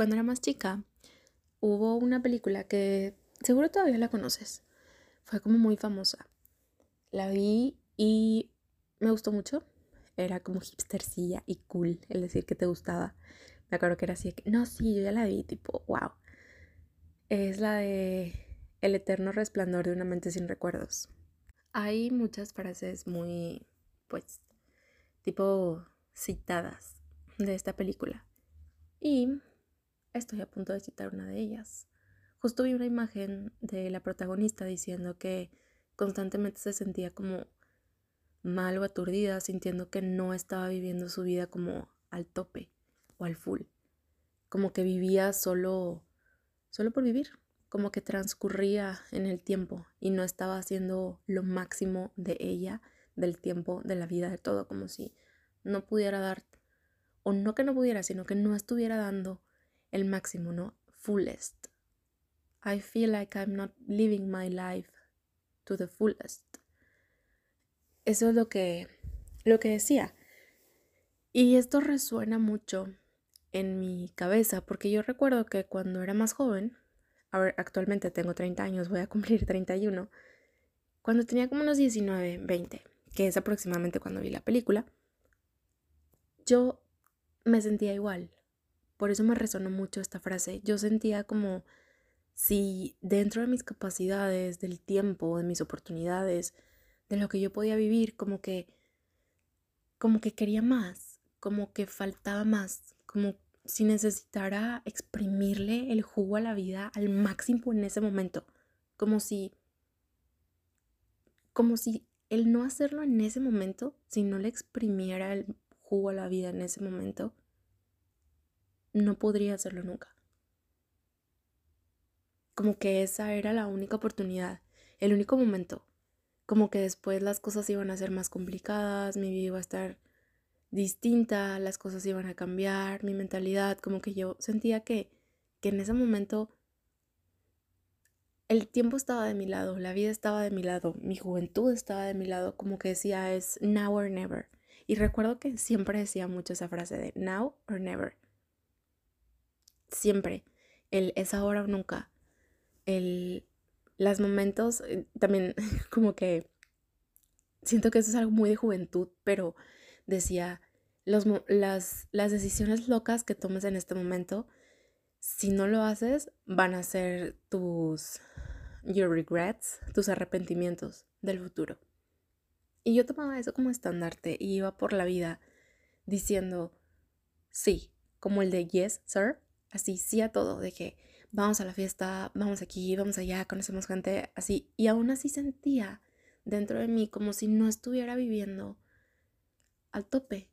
cuando era más chica, hubo una película que seguro todavía la conoces. Fue como muy famosa. La vi y me gustó mucho. Era como hipstercilla y cool el decir que te gustaba. Me acuerdo que era así que, no, sí, yo ya la vi, tipo, wow. Es la de El eterno resplandor de una mente sin recuerdos. Hay muchas frases muy, pues, tipo citadas de esta película. Y estoy a punto de citar una de ellas. Justo vi una imagen de la protagonista diciendo que constantemente se sentía como mal o aturdida, sintiendo que no estaba viviendo su vida como al tope o al full. Como que vivía solo solo por vivir, como que transcurría en el tiempo y no estaba haciendo lo máximo de ella, del tiempo, de la vida, de todo, como si no pudiera dar o no que no pudiera, sino que no estuviera dando el máximo, ¿no? Fullest. I feel like I'm not living my life to the fullest. Eso es lo que, lo que decía. Y esto resuena mucho en mi cabeza, porque yo recuerdo que cuando era más joven, ahora actualmente tengo 30 años, voy a cumplir 31, cuando tenía como unos 19, 20, que es aproximadamente cuando vi la película, yo me sentía igual. Por eso me resonó mucho esta frase. Yo sentía como si dentro de mis capacidades, del tiempo, de mis oportunidades, de lo que yo podía vivir, como que como que quería más, como que faltaba más, como si necesitara exprimirle el jugo a la vida al máximo en ese momento, como si como si el no hacerlo en ese momento, si no le exprimiera el jugo a la vida en ese momento, no podría hacerlo nunca. Como que esa era la única oportunidad, el único momento. Como que después las cosas iban a ser más complicadas, mi vida iba a estar distinta, las cosas iban a cambiar, mi mentalidad, como que yo sentía que, que en ese momento el tiempo estaba de mi lado, la vida estaba de mi lado, mi juventud estaba de mi lado, como que decía es now or never. Y recuerdo que siempre decía mucho esa frase de now or never. Siempre. El es ahora o nunca. El los momentos eh, también como que siento que eso es algo muy de juventud, pero decía los, las, las decisiones locas que tomes en este momento, si no lo haces, van a ser tus your regrets, tus arrepentimientos del futuro. Y yo tomaba eso como estandarte y iba por la vida diciendo sí, como el de yes, sir, así sí a todo, de que vamos a la fiesta, vamos aquí, vamos allá, conocemos gente, así. Y aún así sentía dentro de mí como si no estuviera viviendo al tope,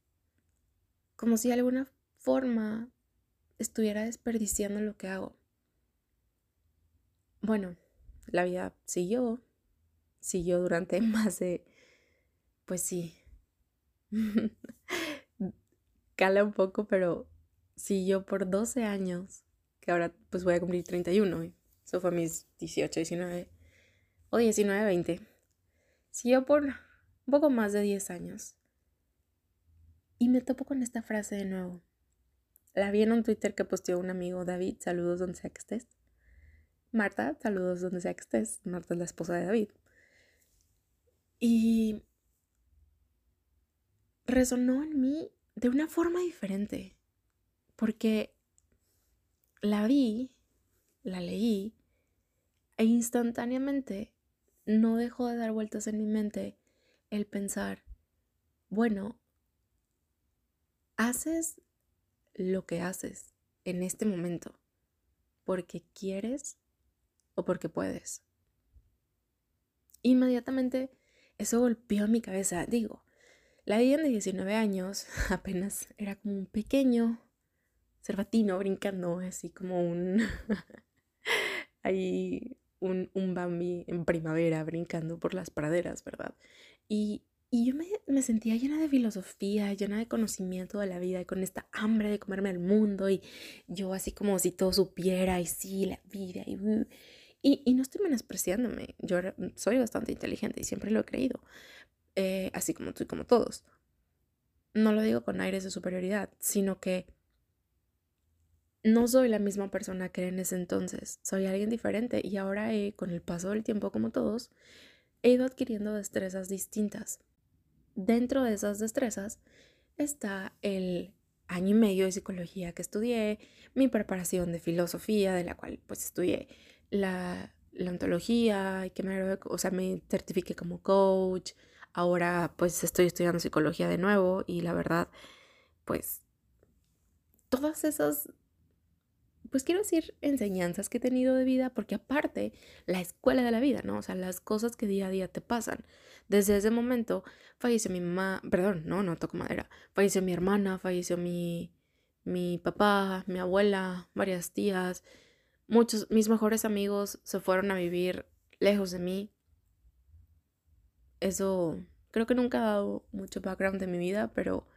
como si de alguna forma estuviera desperdiciando lo que hago. Bueno, la vida siguió, siguió durante más de pues sí, cala un poco, pero si yo por 12 años, que ahora pues voy a cumplir 31, eso fue mis 18, 19, o 19, 20, si yo por un poco más de 10 años, y me topo con esta frase de nuevo. La vi en un Twitter que posteó un amigo, David, saludos donde sea que estés. Marta, saludos donde sea que estés. Marta es la esposa de David. Y resonó en mí de una forma diferente, porque la vi, la leí, e instantáneamente no dejó de dar vueltas en mi mente el pensar, bueno, haces lo que haces en este momento porque quieres o porque puedes. Inmediatamente eso golpeó mi cabeza. Digo, la Diane de 19 años apenas era como un pequeño cervatino brincando, así como un... ahí un, un Bambi en primavera brincando por las praderas, ¿verdad? Y, y yo me, me, sentía llena de filosofía, llena de conocimiento de la vida, y con esta hambre de comerme el mundo, y yo así como si todo supiera, y sí, la vida, y... Y, y no estoy menospreciándome, yo soy bastante inteligente y siempre lo he creído, eh, así como tú y como todos. No lo digo con aires de superioridad, sino que no soy la misma persona que era en ese entonces, soy alguien diferente y ahora he, con el paso del tiempo como todos, he ido adquiriendo destrezas distintas. Dentro de esas destrezas está el año y medio de psicología que estudié, mi preparación de filosofía, de la cual pues estudié la, la ontología, y que me, o sea, me certifiqué como coach, ahora pues estoy estudiando psicología de nuevo y la verdad pues todas esas pues quiero decir enseñanzas que he tenido de vida, porque aparte, la escuela de la vida, ¿no? O sea, las cosas que día a día te pasan. Desde ese momento falleció mi mamá, perdón, no, no toco madera, falleció mi hermana, falleció mi, mi papá, mi abuela, varias tías, muchos, mis mejores amigos se fueron a vivir lejos de mí. Eso creo que nunca ha dado mucho background de mi vida, pero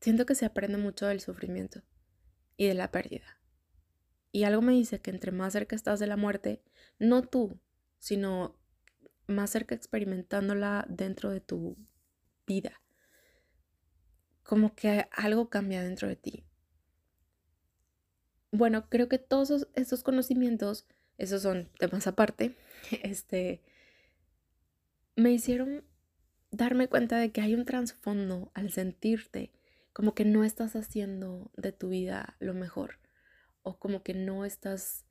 siento que se aprende mucho del sufrimiento y de la pérdida. Y algo me dice que entre más cerca estás de la muerte, no tú, sino más cerca experimentándola dentro de tu vida. Como que algo cambia dentro de ti. Bueno, creo que todos estos conocimientos, esos son temas aparte, este, me hicieron darme cuenta de que hay un trasfondo al sentirte como que no estás haciendo de tu vida lo mejor o como que no estás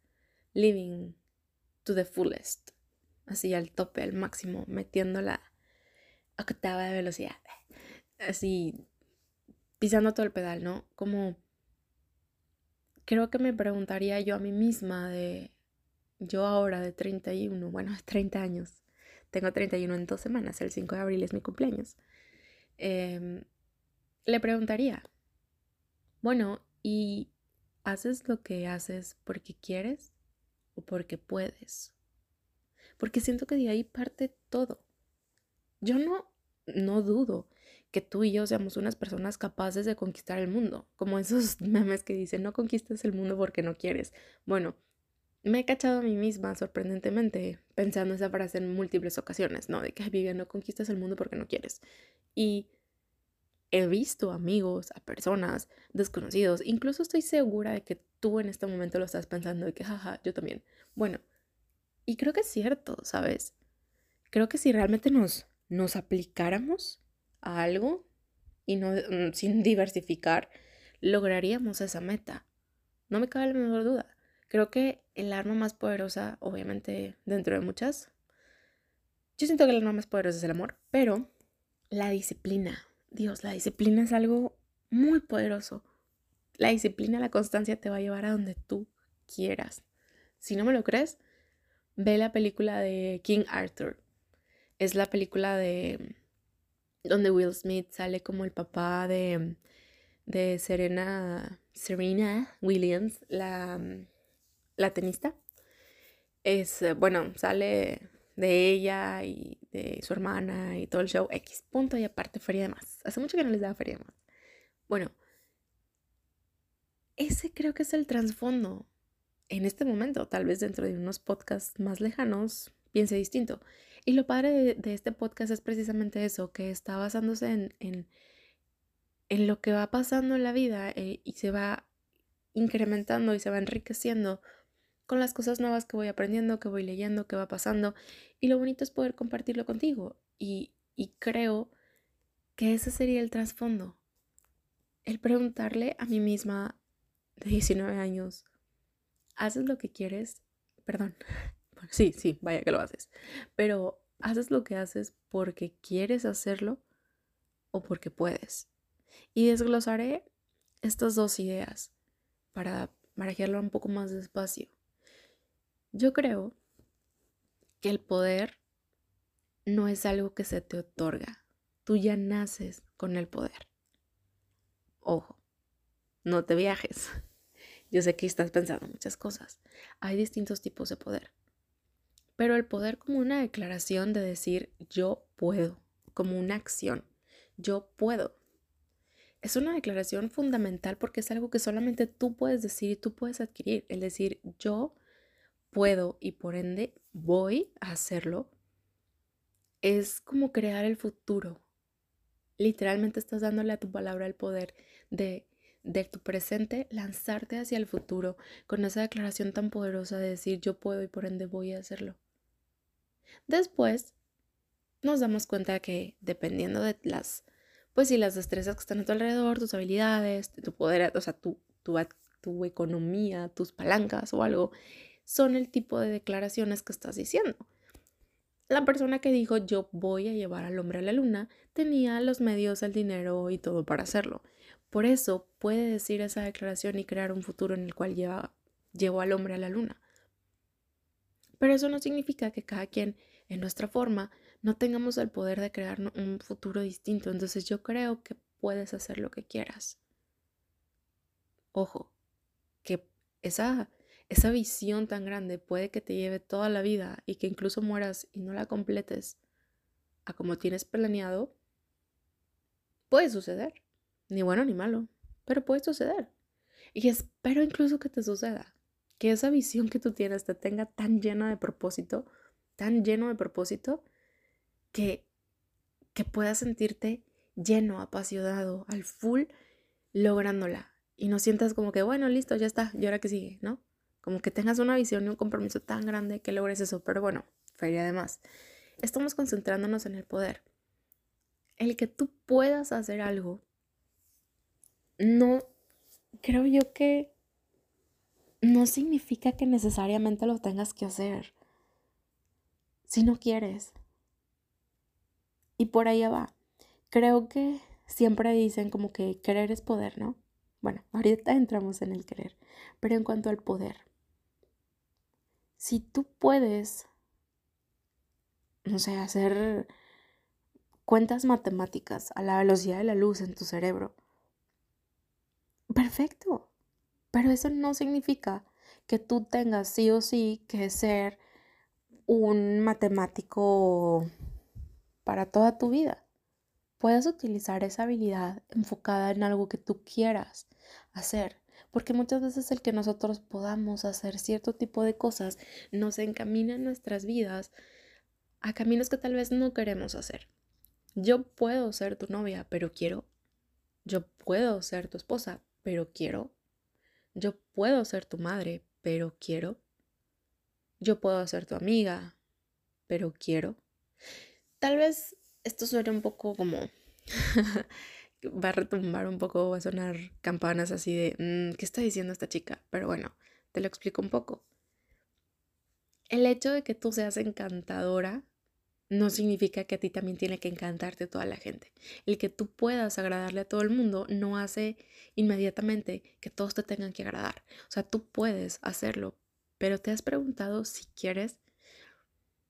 living to the fullest, así al tope, al máximo, metiendo la octava de velocidad, así pisando todo el pedal, ¿no? Como creo que me preguntaría yo a mí misma de yo ahora de 31, bueno, 30 años, tengo 31 en dos semanas, el 5 de abril es mi cumpleaños, em, le preguntaría, bueno, ¿y ¿Haces lo que haces porque quieres o porque puedes? Porque siento que de ahí parte todo. Yo no, no dudo que tú y yo seamos unas personas capaces de conquistar el mundo, como esos memes que dicen no conquistes el mundo porque no quieres. Bueno, me he cachado a mí misma sorprendentemente pensando esa frase en múltiples ocasiones, ¿no? De que, Vivian, no conquistas el mundo porque no quieres. Y he visto amigos, a personas desconocidos, incluso estoy segura de que tú en este momento lo estás pensando y que, jaja, yo también. Bueno, y creo que es cierto, ¿sabes? Creo que si realmente nos, nos aplicáramos a algo y no mm, sin diversificar, lograríamos esa meta. No me cabe la menor duda. Creo que el arma más poderosa, obviamente dentro de muchas, yo siento que el arma más poderosa es el amor, pero la disciplina, Dios, la disciplina es algo muy poderoso. La disciplina, la constancia te va a llevar a donde tú quieras. Si no me lo crees, ve la película de King Arthur. Es la película de donde Will Smith sale como el papá de, de Serena, Serena Williams, la, la tenista. Es, bueno, sale de ella y de su hermana y todo el show X punto y aparte feria de más. Hace mucho que no les daba feria de más. Bueno, ese creo que es el trasfondo. En este momento, tal vez dentro de unos podcasts más lejanos, piense distinto. Y lo padre de, este podcast es precisamente eso, que está basándose en, en, lo que va pasando en la vida eh, y se va incrementando y se va enriqueciendo con las cosas nuevas que voy aprendiendo, que voy leyendo, que va pasando. Y lo bonito es poder compartirlo contigo. Y, y creo que ese sería el trasfondo. El preguntarle a mí misma de 19 años, ¿haces lo que quieres? Perdón. sí, sí, vaya que lo haces. Pero ¿haces lo que haces porque quieres hacerlo o porque puedes? Y desglosaré estas dos ideas para manejarlo un poco más despacio. Yo creo que el poder no es algo que se te otorga. Tú ya naces con el poder. Ojo, no te viajes. Yo sé que estás pensando muchas cosas. Hay distintos tipos de poder. Pero el poder como una declaración de decir yo puedo, como una acción. Yo puedo. Es una declaración fundamental porque es algo que solamente tú puedes decir y tú puedes adquirir. El decir yo puedo y por ende voy a hacerlo, es como crear el futuro. Literalmente estás dándole a tu palabra el poder de, de tu presente lanzarte hacia el futuro con esa declaración tan poderosa de decir yo puedo y por ende voy a hacerlo. Después nos damos cuenta que dependiendo de las, pues si las destrezas que están a tu alrededor, tus habilidades, tu poder, o sea, tu, tu, tu economía, tus palancas o algo, son el tipo de declaraciones que estás diciendo. La persona que dijo yo voy a llevar al hombre a la luna tenía los medios, el dinero y todo para hacerlo. Por eso puede decir esa declaración y crear un futuro en el cual lleva, llevó al hombre a la luna. Pero eso no significa que cada quien en nuestra forma no tengamos el poder de crear un futuro distinto. Entonces yo creo que puedes hacer lo que quieras. Ojo, que esa esa visión tan grande puede que te lleve toda la vida y que incluso mueras y no la completes a como tienes planeado, puede suceder. Ni bueno ni malo, pero puede suceder. Y espero incluso que te suceda. Que esa visión que tú tienes te tenga tan llena de propósito, tan lleno de propósito, que, que puedas sentirte lleno, apasionado, al full, lográndola. Y no sientas como que, bueno, listo, ya está, y ahora que sigue, ¿no? Como que tengas una visión y un compromiso tan grande que logres eso, pero bueno, feria además. Estamos concentrándonos en el poder. El que tú puedas hacer algo, no, creo yo que no significa que necesariamente lo tengas que hacer. Si no quieres. Y por ahí va. Creo que siempre dicen como que querer es poder, ¿no? Bueno, ahorita entramos en el querer. Pero en cuanto al poder, si tú puedes, no sé, hacer cuentas matemáticas a la velocidad de la luz en tu cerebro, perfecto. Pero eso no significa que tú tengas sí o sí que ser un matemático para toda tu vida. Puedes utilizar esa habilidad enfocada en algo que tú quieras hacer porque muchas veces el que nosotros podamos hacer cierto tipo de cosas nos encamina en nuestras vidas a caminos que tal vez no queremos hacer. Yo puedo ser tu novia, pero quiero. Yo puedo ser tu esposa, pero quiero. Yo puedo ser tu madre, pero quiero. Yo puedo ser tu amiga, pero quiero. Tal vez esto suene un poco como va a retumbar un poco, va a sonar campanas así de, mm, ¿qué está diciendo esta chica? Pero bueno, te lo explico un poco. El hecho de que tú seas encantadora no significa que a ti también tiene que encantarte toda la gente. El que tú puedas agradarle a todo el mundo no hace inmediatamente que todos te tengan que agradar. O sea, tú puedes hacerlo, pero te has preguntado si quieres.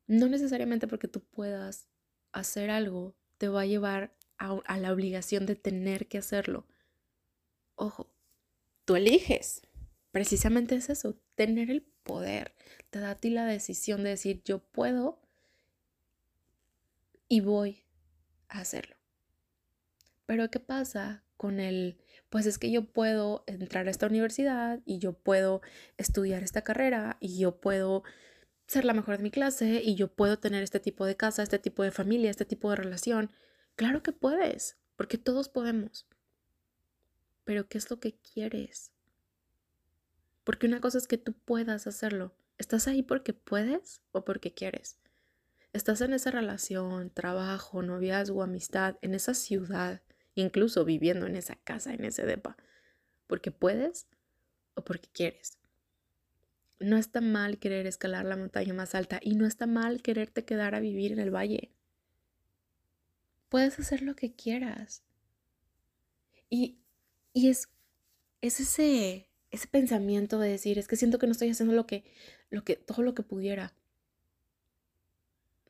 No necesariamente porque tú puedas hacer algo te va a llevar a, la obligación de tener que hacerlo. Ojo, tú eliges. Precisamente es eso, tener el poder. Te da a ti la decisión de decir yo puedo y voy a hacerlo. Pero ¿qué pasa con el, pues es que yo puedo entrar a esta universidad y yo puedo estudiar esta carrera y yo puedo ser la mejor de mi clase y yo puedo tener este tipo de casa, este tipo de familia, este tipo de relación Claro que puedes, porque todos podemos. Pero ¿qué es lo que quieres? Porque una cosa es que tú puedas hacerlo. ¿Estás ahí porque puedes o porque quieres? Estás en esa relación, trabajo, noviazgo, amistad, en esa ciudad, incluso viviendo en esa casa, en ese depa, porque puedes o porque quieres. No está mal querer escalar la montaña más alta y no está mal quererte quedar a vivir en el valle. Puedes hacer lo que quieras. Y, y es, es ese, ese pensamiento de decir, es que siento que no estoy haciendo lo que, lo que, todo lo que pudiera.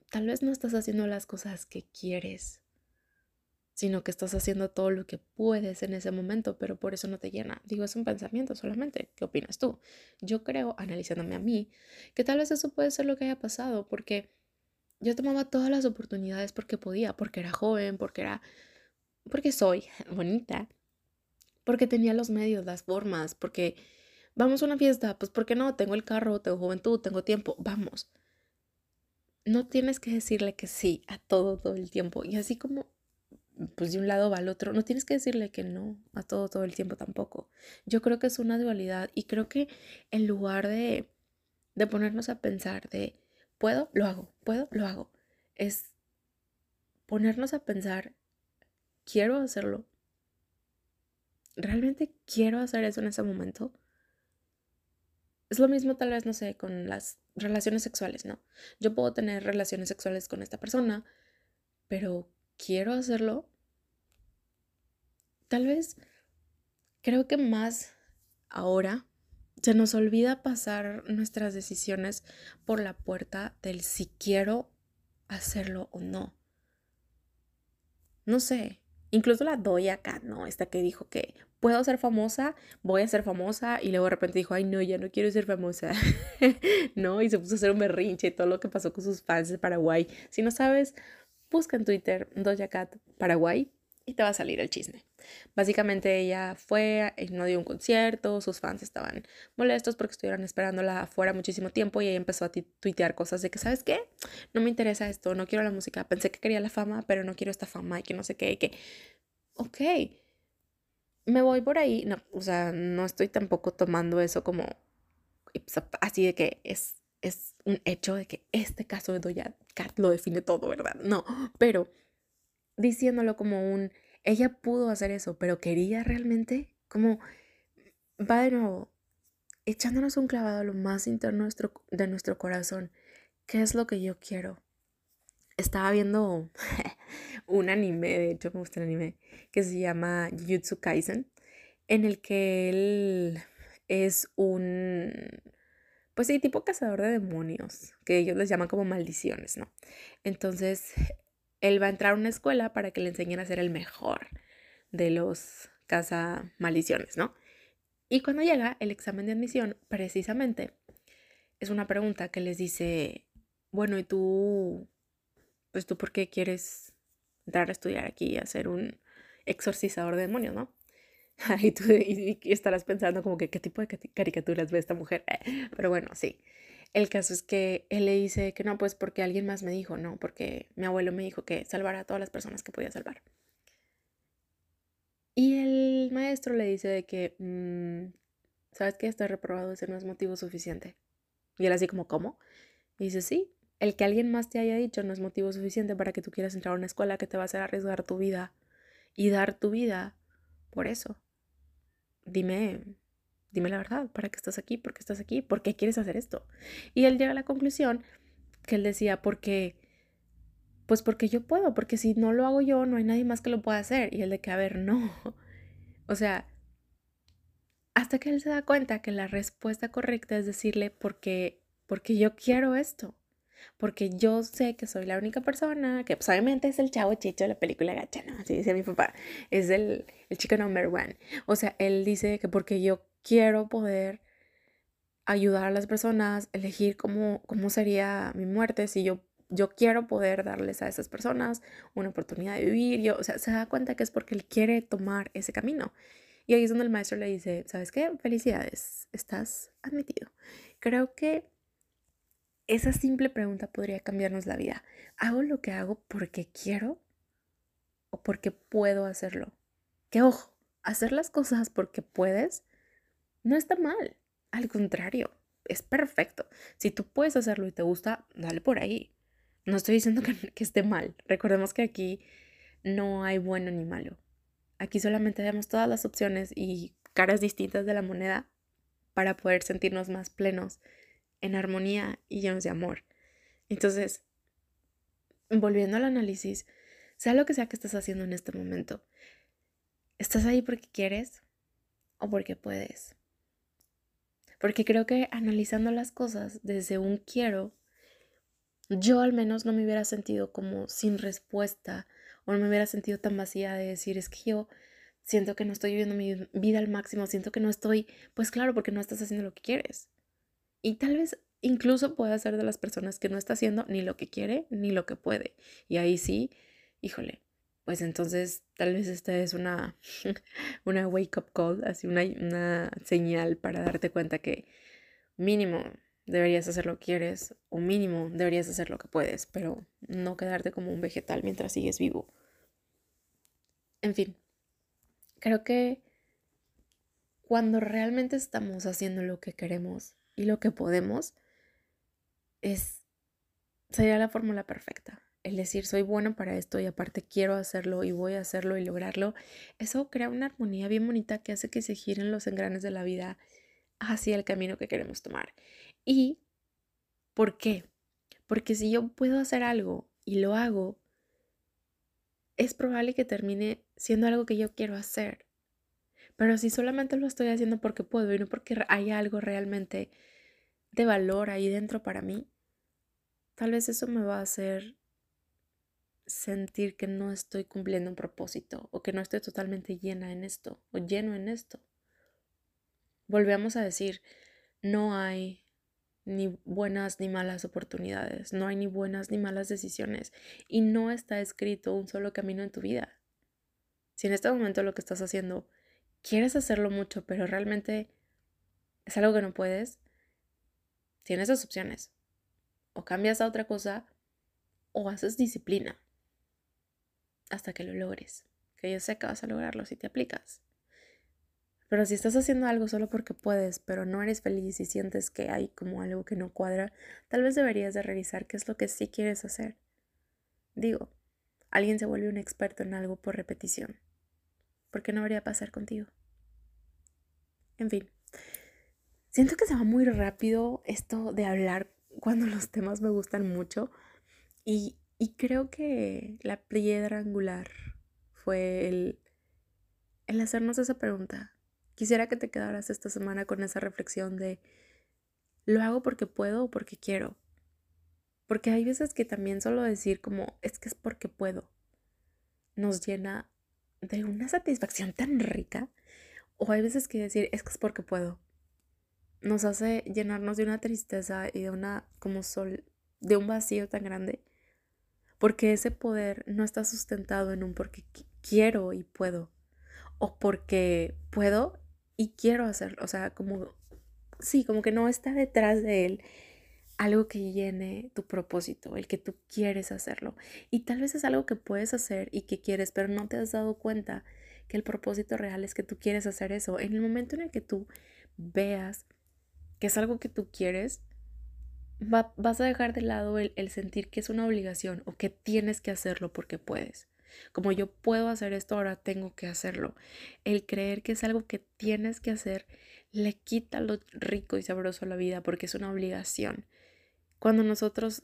Tal vez no estás haciendo las cosas que quieres, sino que estás haciendo todo lo que puedes en ese momento, pero por eso no te llena. Digo, es un pensamiento solamente. ¿Qué opinas tú? Yo creo, analizándome a mí, que tal vez eso puede ser lo que haya pasado, porque yo tomaba todas las oportunidades porque podía, porque era joven, porque era, porque soy bonita, porque tenía los medios, las formas, porque vamos a una fiesta, pues porque no, tengo el carro, tengo juventud, tengo tiempo, vamos. No tienes que decirle que sí a todo todo el tiempo. Y así como pues de un lado va al otro. No tienes que decirle que no a todo todo el tiempo tampoco. Yo creo que es una dualidad y creo que en lugar de, de ponernos a pensar de, puedo, lo hago, puedo, lo hago, es ponernos a pensar, quiero hacerlo. ¿Realmente quiero hacer eso en ese momento? Es lo mismo tal vez, no sé, con las relaciones sexuales, ¿no? Yo puedo tener relaciones sexuales con esta persona, pero quiero hacerlo. Tal vez creo que más ahora se nos olvida pasar nuestras decisiones por la puerta del si quiero hacerlo o no. No sé, incluso la doy acá, ¿no? Esta que dijo que puedo ser famosa, voy a ser famosa y luego de repente dijo, ay no, ya no quiero ser famosa, ¿no? Y se puso a hacer un berrinche y todo lo que pasó con sus fans de Paraguay. Si no sabes, busca en Twitter Doja Cat Paraguay y te va a salir el chisme. Básicamente ella fue, eh, no dio un concierto, sus fans estaban molestos porque estuvieron esperándola afuera muchísimo tiempo y ella empezó a tuitear cosas de que, ¿sabes qué? No me interesa esto, no quiero la música, pensé que quería la fama, pero no quiero esta fama y que no sé qué, y que, ok, me voy por ahí, no, o sea, no estoy tampoco tomando eso como así de que es, es un hecho de que este caso de Doja Cat lo define todo, ¿verdad? No, pero diciéndolo como un, ella pudo hacer eso, pero quería realmente, como, va de nuevo, echándonos un clavado a lo más interno nuestro, de nuestro corazón, ¿qué es lo que yo quiero? Estaba viendo un anime, de hecho me gusta el anime, que se llama Jujutsu Kaisen, en el que él es un, pues sí, tipo cazador de demonios, que ellos les llaman como maldiciones, ¿no? Entonces, él va a entrar a una escuela para que le enseñen a ser el mejor de los caza maldiciones, ¿no? Y cuando llega el examen de admisión, precisamente, es una pregunta que les dice, bueno, ¿y tú pues tú por qué quieres entrar a estudiar aquí y hacer un exorcizador de demonios, ¿no? y tú estarás pensando como que qué tipo de caricaturas ve esta mujer. Pero bueno, sí. El caso es que él le dice que no, pues porque alguien más me dijo, no, porque mi abuelo me dijo que salvara a todas las personas que podía salvar. Y el maestro le dice de que, mm, ¿sabes qué? Está reprobado, ese no es motivo suficiente. Y él así como, ¿cómo? Y dice, sí, el que alguien más te haya dicho no es motivo suficiente para que tú quieras entrar a una escuela que te va a hacer arriesgar tu vida y dar tu vida por eso. Dime, dime la verdad, ¿para qué estás aquí? ¿Por qué estás aquí? ¿Por qué quieres hacer esto? Y él llega a la conclusión que él decía, porque, pues porque yo puedo, porque si no lo hago yo, no hay nadie más que lo pueda hacer. Y él de que, a ver, no. O sea, hasta que él se da cuenta que la respuesta correcta es decirle, porque, porque yo quiero esto porque yo sé que soy la única persona, que pues obviamente es el chavo chicho de la película gacha, ¿no? Así dice mi papá, es el, el chico number one. O sea, él dice que porque yo quiero poder ayudar a las personas, elegir cómo, cómo sería mi muerte, si yo, yo quiero poder darles a esas personas una oportunidad de vivir, yo, o sea, se da cuenta que es porque él quiere tomar ese camino. Y ahí es donde el maestro le dice, ¿sabes qué? Felicidades, estás admitido. Creo que esa simple pregunta podría cambiarnos la vida. ¿Hago lo que hago porque quiero o porque puedo hacerlo? Que ojo, hacer las cosas porque puedes no está mal. Al contrario, es perfecto. Si tú puedes hacerlo y te gusta, dale por ahí. No estoy diciendo que, que esté mal. Recordemos que aquí no hay bueno ni malo. Aquí solamente vemos todas las opciones y caras distintas de la moneda para poder sentirnos más plenos en armonía y llenos de amor. Entonces, volviendo al análisis, sea lo que sea que estés haciendo en este momento, ¿estás ahí porque quieres o porque puedes? Porque creo que analizando las cosas desde un quiero, yo al menos no me hubiera sentido como sin respuesta o no me hubiera sentido tan vacía de decir, es que yo siento que no estoy viviendo mi vida al máximo, siento que no estoy, pues claro, porque no estás haciendo lo que quieres. Y tal vez incluso pueda ser de las personas que no está haciendo ni lo que quiere ni lo que puede. Y ahí sí, híjole, pues entonces tal vez esta es una, una wake up call, así una, una señal para darte cuenta que mínimo deberías hacer lo que quieres o mínimo deberías hacer lo que puedes, pero no quedarte como un vegetal mientras sigues vivo. En fin, creo que cuando realmente estamos haciendo lo que queremos y lo que podemos, es sería la fórmula perfecta. El decir, soy bueno para esto y aparte quiero hacerlo y voy a hacerlo y lograrlo, eso crea una armonía bien bonita que hace que se giren los engranes de la vida hacia el camino que queremos tomar. ¿Y por qué? Porque si yo puedo hacer algo y lo hago, es probable que termine siendo algo que yo quiero hacer. Pero si solamente lo estoy haciendo porque puedo y no porque hay algo realmente de valor ahí dentro para mí, tal vez eso me va a hacer sentir que no estoy cumpliendo un propósito o que no estoy totalmente llena en esto o lleno en esto. Volvemos a decir, no hay ni buenas ni malas oportunidades, no hay ni buenas ni malas decisiones y no está escrito un solo camino en tu vida. Si en este momento lo que estás haciendo quieres hacerlo mucho, pero realmente es algo que no puedes, tienes dos opciones. O cambias a otra cosa o haces disciplina hasta que lo logres. Que yo sé que vas a lograrlo si te aplicas. Pero si estás haciendo algo solo porque puedes, pero no eres feliz y sientes que hay como algo que no cuadra, tal vez deberías de revisar qué es lo que sí quieres hacer. Digo, alguien se vuelve un experto en algo por repetición. ¿Por qué no debería pasar contigo? En fin, siento que se va muy rápido esto de hablar cuando los temas me gustan mucho y, y creo que la piedra angular fue el, el hacernos esa pregunta. Quisiera que te quedaras esta semana con esa reflexión de, ¿lo hago porque puedo o porque quiero? Porque hay veces que también solo decir como, es que es porque puedo, nos llena de una satisfacción tan rica. O hay veces que decir, es que es porque puedo, nos hace llenarnos de una tristeza y de una como sol, de un vacío tan grande. Porque ese poder no está sustentado en un porque quiero y puedo. O porque puedo y quiero hacerlo. O sea, como, sí, como que no está detrás de él algo que llene tu propósito, el que tú quieres hacerlo. Y tal vez es algo que puedes hacer y que quieres, pero no te has dado cuenta que el propósito real es que tú quieres hacer eso. En el momento en el que tú veas que es algo que tú quieres, vas a dejar de lado el, el sentir que es una obligación o que tienes que hacerlo porque puedes. Como yo puedo hacer esto, ahora tengo que hacerlo. El creer que es algo que tienes que hacer le quita lo rico y sabroso a la vida porque es una obligación. Cuando nosotros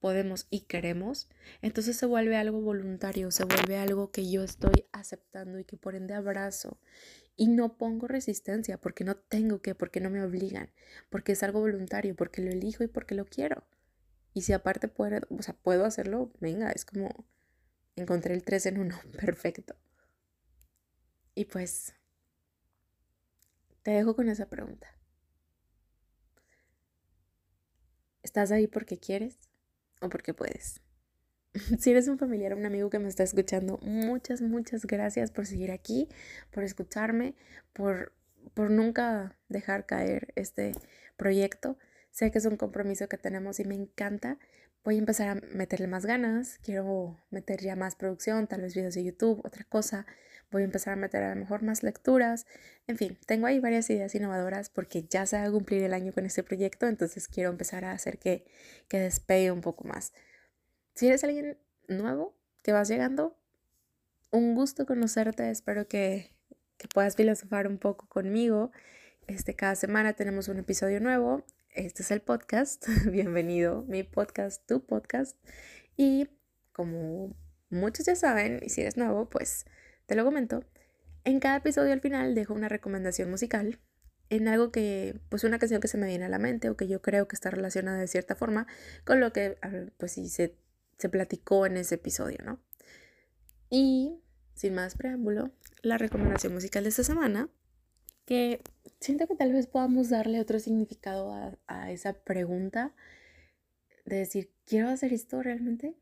podemos y queremos, entonces se vuelve algo voluntario, se vuelve algo que yo estoy aceptando y que por ende abrazo. Y no pongo resistencia porque no tengo que, porque no me obligan, porque es algo voluntario, porque lo elijo y porque lo quiero. Y si aparte puedo, o sea, puedo hacerlo, venga, es como encontré el 3 en 1, perfecto. Y pues te dejo con esa pregunta. ¿Estás ahí porque quieres o porque puedes? Si eres un familiar o un amigo que me está escuchando, muchas, muchas gracias por seguir aquí, por escucharme, por, por nunca dejar caer este proyecto. Sé que es un compromiso que tenemos y me encanta, voy a empezar a meterle más ganas, quiero meter ya más producción, tal vez videos de YouTube, otra cosa, voy a empezar a meter a lo mejor más lecturas, en fin, tengo ahí varias ideas innovadoras porque ya se va a cumplir el año con este proyecto, entonces quiero empezar a hacer que, que despegue un poco más. Si eres alguien nuevo que vas llegando, un gusto conocerte, espero que, que puedas filosofar un poco conmigo. Este, cada semana tenemos un episodio nuevo este es el podcast. Bienvenido, mi podcast, tu podcast. Y como muchos ya saben, y si eres nuevo, pues te lo comento. En cada episodio al final dejo una recomendación musical en algo que, pues una canción que se me viene a la mente o que yo creo que está relacionada de cierta forma con lo que, pues sí, se, se platicó en ese episodio, ¿no? Y sin más preámbulo, la recomendación musical de esta semana que siento que tal vez podamos darle otro significado a, esa pregunta de decir, ¿quiero hacer esto realmente?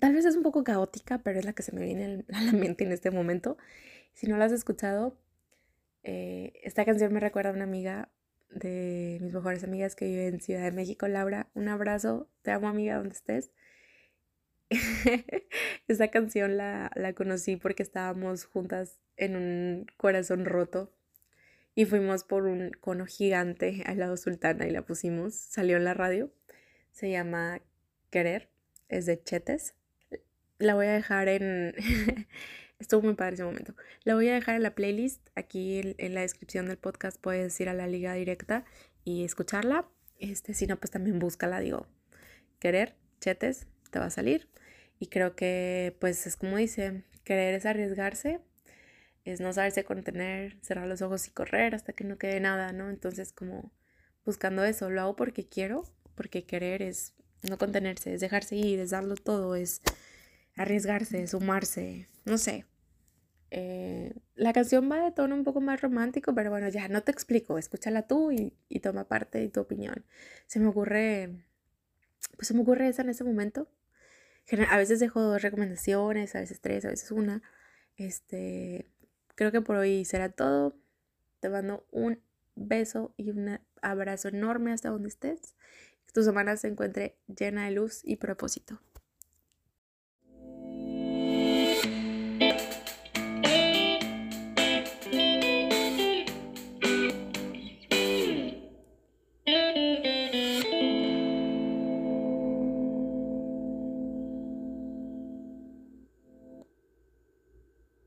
Tal vez es un poco caótica, pero es la que se me viene a la mente en este momento. Si no la has escuchado, eh, esta canción me recuerda a una amiga de mis mejores amigas que vive en Ciudad de México, Laura. Un abrazo, te amo amiga donde estés. Esta canción la, la conocí porque estábamos juntas en un corazón roto y fuimos por un cono gigante al lado sultana y la pusimos. Salió en la radio. Se llama Querer. Es de Chetes. La voy a dejar en... Estuvo muy padre ese momento. La voy a dejar en la playlist. Aquí en, la descripción del podcast puedes ir a la liga directa y escucharla. Este, si no, pues también búscala, digo. Querer, Chetes, te va a salir. Y creo que, pues es como dice, querer es arriesgarse es no saberse contener, cerrar los ojos y correr hasta que no quede nada, ¿no? Entonces como buscando eso, lo hago porque quiero, porque querer es no contenerse, es dejarse ir, es darlo todo, es arriesgarse, sumarse, no sé. Eh, la canción va de tono un poco más romántico, pero bueno, ya no te explico, escúchala tú y, y toma parte de tu opinión. Se me ocurre, pues se me ocurre esa en ese momento. A veces dejo dos recomendaciones, a veces tres, a veces una. Este, Creo que por hoy será todo. Te mando un beso y un abrazo enorme hasta donde estés. Que tu semana se encuentre llena de luz y propósito.